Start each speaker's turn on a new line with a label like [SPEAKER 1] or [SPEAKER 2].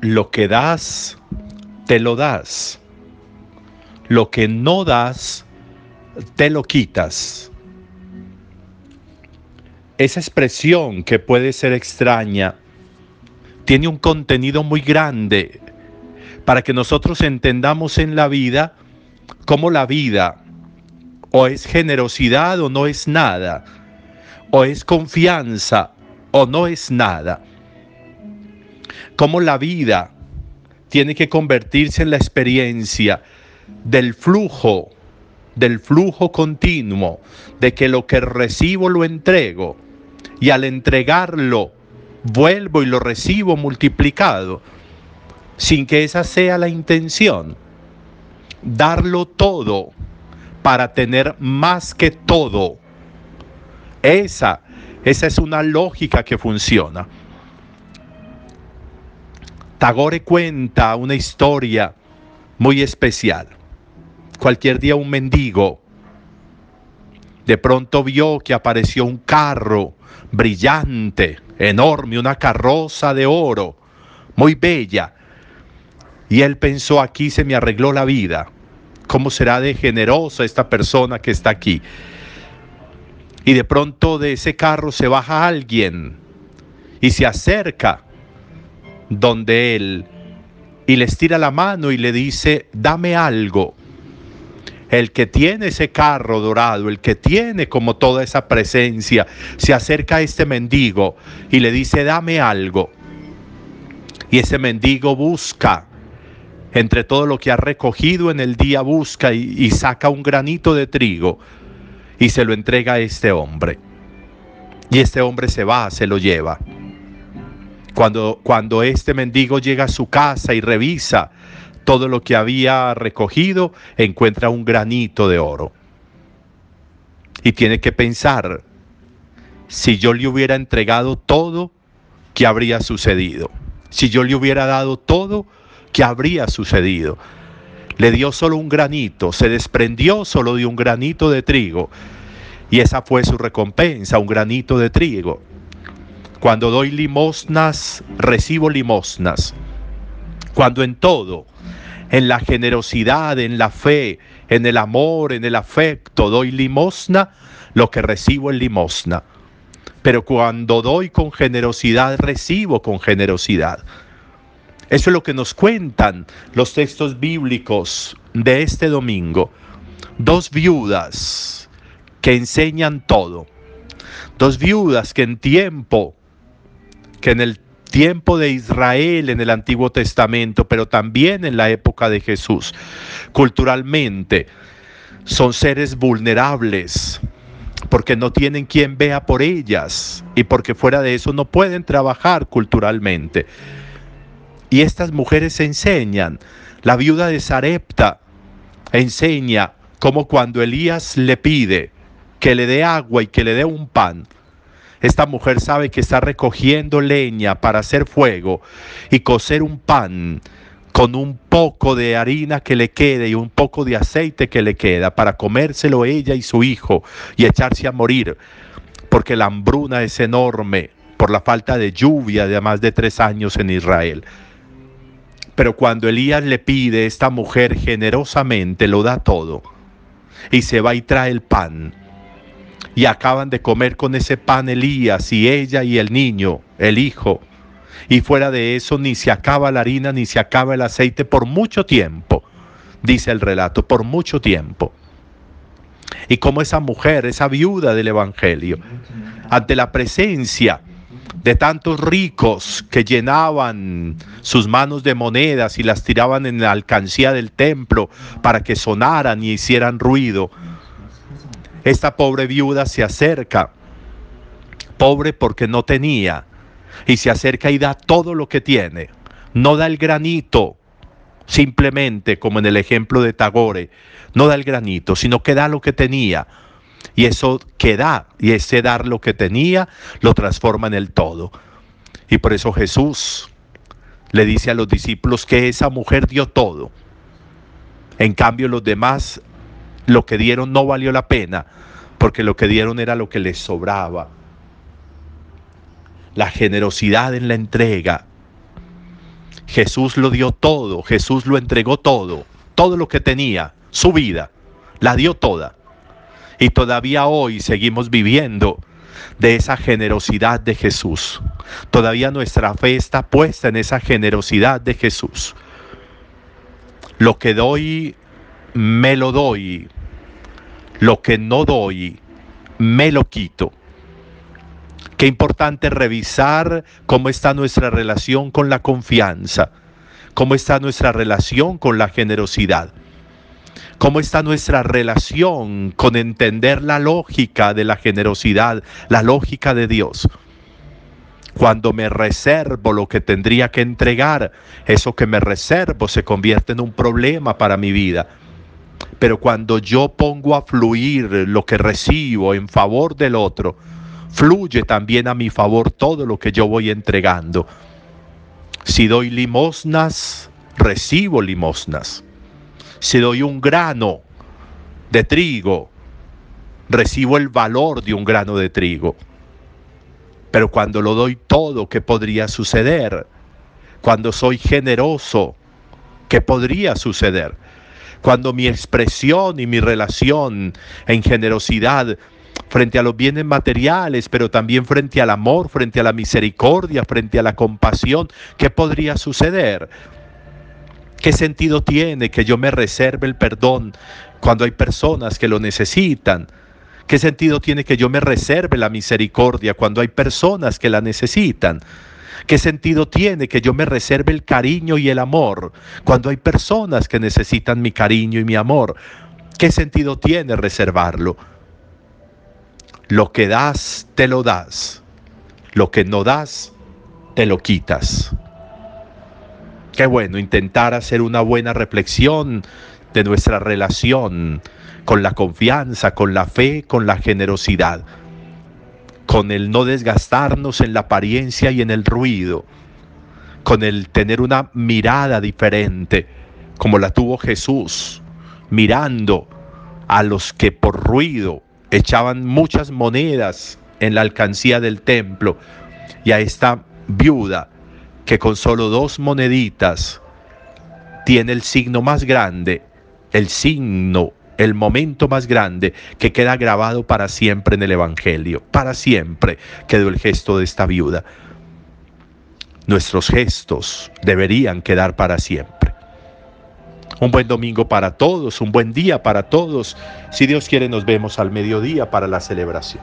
[SPEAKER 1] lo que das, te lo das. Lo que no das, te lo quitas. Esa expresión que puede ser extraña tiene un contenido muy grande para que nosotros entendamos en la vida cómo la vida o es generosidad o no es nada, o es confianza o no es nada. Cómo la vida tiene que convertirse en la experiencia del flujo, del flujo continuo, de que lo que recibo lo entrego y al entregarlo vuelvo y lo recibo multiplicado, sin que esa sea la intención. Darlo todo para tener más que todo. Esa, esa es una lógica que funciona. Tagore cuenta una historia muy especial. Cualquier día un mendigo de pronto vio que apareció un carro brillante, enorme, una carroza de oro, muy bella. Y él pensó, aquí se me arregló la vida. ¿Cómo será de generosa esta persona que está aquí? Y de pronto de ese carro se baja alguien y se acerca donde él y le estira la mano y le dice, dame algo. El que tiene ese carro dorado, el que tiene como toda esa presencia, se acerca a este mendigo y le dice, dame algo. Y ese mendigo busca, entre todo lo que ha recogido en el día, busca y, saca un granito de trigo y se lo entrega a este hombre. Y este hombre se va, se lo lleva. Cuando, cuando este mendigo llega a su casa y revisa todo lo que había recogido, encuentra un granito de oro. Y tiene que pensar, si yo le hubiera entregado todo, ¿qué habría sucedido? Si yo le hubiera dado todo, ¿qué habría sucedido? Le dio solo un granito, se desprendió solo de un granito de trigo. Y esa fue su recompensa, un granito de trigo. Cuando doy limosnas, recibo limosnas. Cuando en todo en la generosidad, en la fe, en el amor, en el afecto, doy limosna, lo que recibo es limosna. Pero cuando doy con generosidad, recibo con generosidad. Eso es lo que nos cuentan los textos bíblicos de este domingo. Dos viudas que enseñan todo. Dos viudas que en tiempo, que en el tiempo de Israel en el Antiguo Testamento, pero también en la época de Jesús. Culturalmente son seres vulnerables porque no tienen quien vea por ellas y porque fuera de eso no pueden trabajar culturalmente. Y estas mujeres enseñan. La viuda de Sarepta enseña cómo cuando Elías le pide que le dé agua y que le dé un pan, esta mujer sabe que está recogiendo leña para hacer fuego y cocer un pan con un poco de harina que le quede y un poco de aceite que le queda para comérselo ella y su hijo y echarse a morir, porque la hambruna es enorme por la falta de lluvia de más de tres años en Israel. Pero cuando Elías le pide, esta mujer generosamente lo da todo y se va y trae el pan y acaban de comer con ese pan Elías y ella y el niño, el hijo. Y fuera de eso ni se acaba la harina ni se acaba el aceite por mucho tiempo, dice el relato, por mucho tiempo. Y como esa mujer, esa viuda del Evangelio, ante la presencia de tantos ricos que llenaban sus manos de monedas y las tiraban en la alcancía del templo para que sonaran y hicieran ruido, esta pobre viuda se acerca, pobre porque no tenía, y se acerca y da todo lo que tiene. No da el granito, simplemente como en el ejemplo de Tagore, no da el granito, sino que da lo que tenía. Y eso que da, y ese dar lo que tenía, lo transforma en el todo. Y por eso Jesús le dice a los discípulos que esa mujer dio todo. En cambio los demás lo que dieron no valió la pena, porque lo que dieron era lo que les sobraba. La generosidad en la entrega, Jesús lo dio todo, Jesús lo entregó todo, todo lo que tenía, su vida, la dio toda. Y todavía hoy seguimos viviendo de esa generosidad de Jesús. Todavía nuestra fe está puesta en esa generosidad de Jesús. Lo que doy, me lo doy. Lo que no doy, me lo quito. Qué importante revisar cómo está nuestra relación con la confianza, cómo está nuestra relación con la generosidad, cómo está nuestra relación con entender la lógica de la generosidad, la lógica de Dios. Cuando me reservo lo que tendría que entregar, eso que me reservo se convierte en un problema para mi vida. Pero cuando yo pongo a fluir lo que recibo en favor del otro, fluye también a mi favor todo lo que yo voy entregando. Si doy limosnas, recibo limosnas. Si doy un grano de trigo, recibo el valor de un grano de trigo. Pero cuando lo doy todo, ¿qué podría suceder? Cuando soy generoso, ¿qué podría suceder? Cuando mi expresión y mi relación en generosidad frente a los bienes materiales, pero también frente al amor, frente a la misericordia, frente a la compasión, ¿qué podría suceder? ¿Qué sentido tiene que yo me reserve el perdón cuando hay personas que lo necesitan? ¿Qué sentido tiene que yo me reserve la misericordia cuando hay personas que la necesitan? ¿Qué sentido tiene que yo me reserve el cariño y el amor cuando hay personas que necesitan mi cariño y mi amor? ¿Qué sentido tiene reservarlo? Lo que das, te lo das. Lo que no das, te lo quitas. Qué bueno intentar hacer una buena reflexión de nuestra relación con la confianza, con la fe, con la generosidad, con el no desgastarnos en la apariencia y en el ruido, con el tener una mirada diferente, como la tuvo Jesús, mirando a los que por ruido echaban muchas monedas en la alcancía del templo y a esta viuda que con solo dos moneditas tiene el signo más grande, el signo, el momento más grande que queda grabado para siempre en el Evangelio. Para siempre quedó el gesto de esta viuda. Nuestros gestos deberían quedar para siempre. Un buen domingo para todos, un buen día para todos. Si Dios quiere, nos vemos al mediodía para la celebración.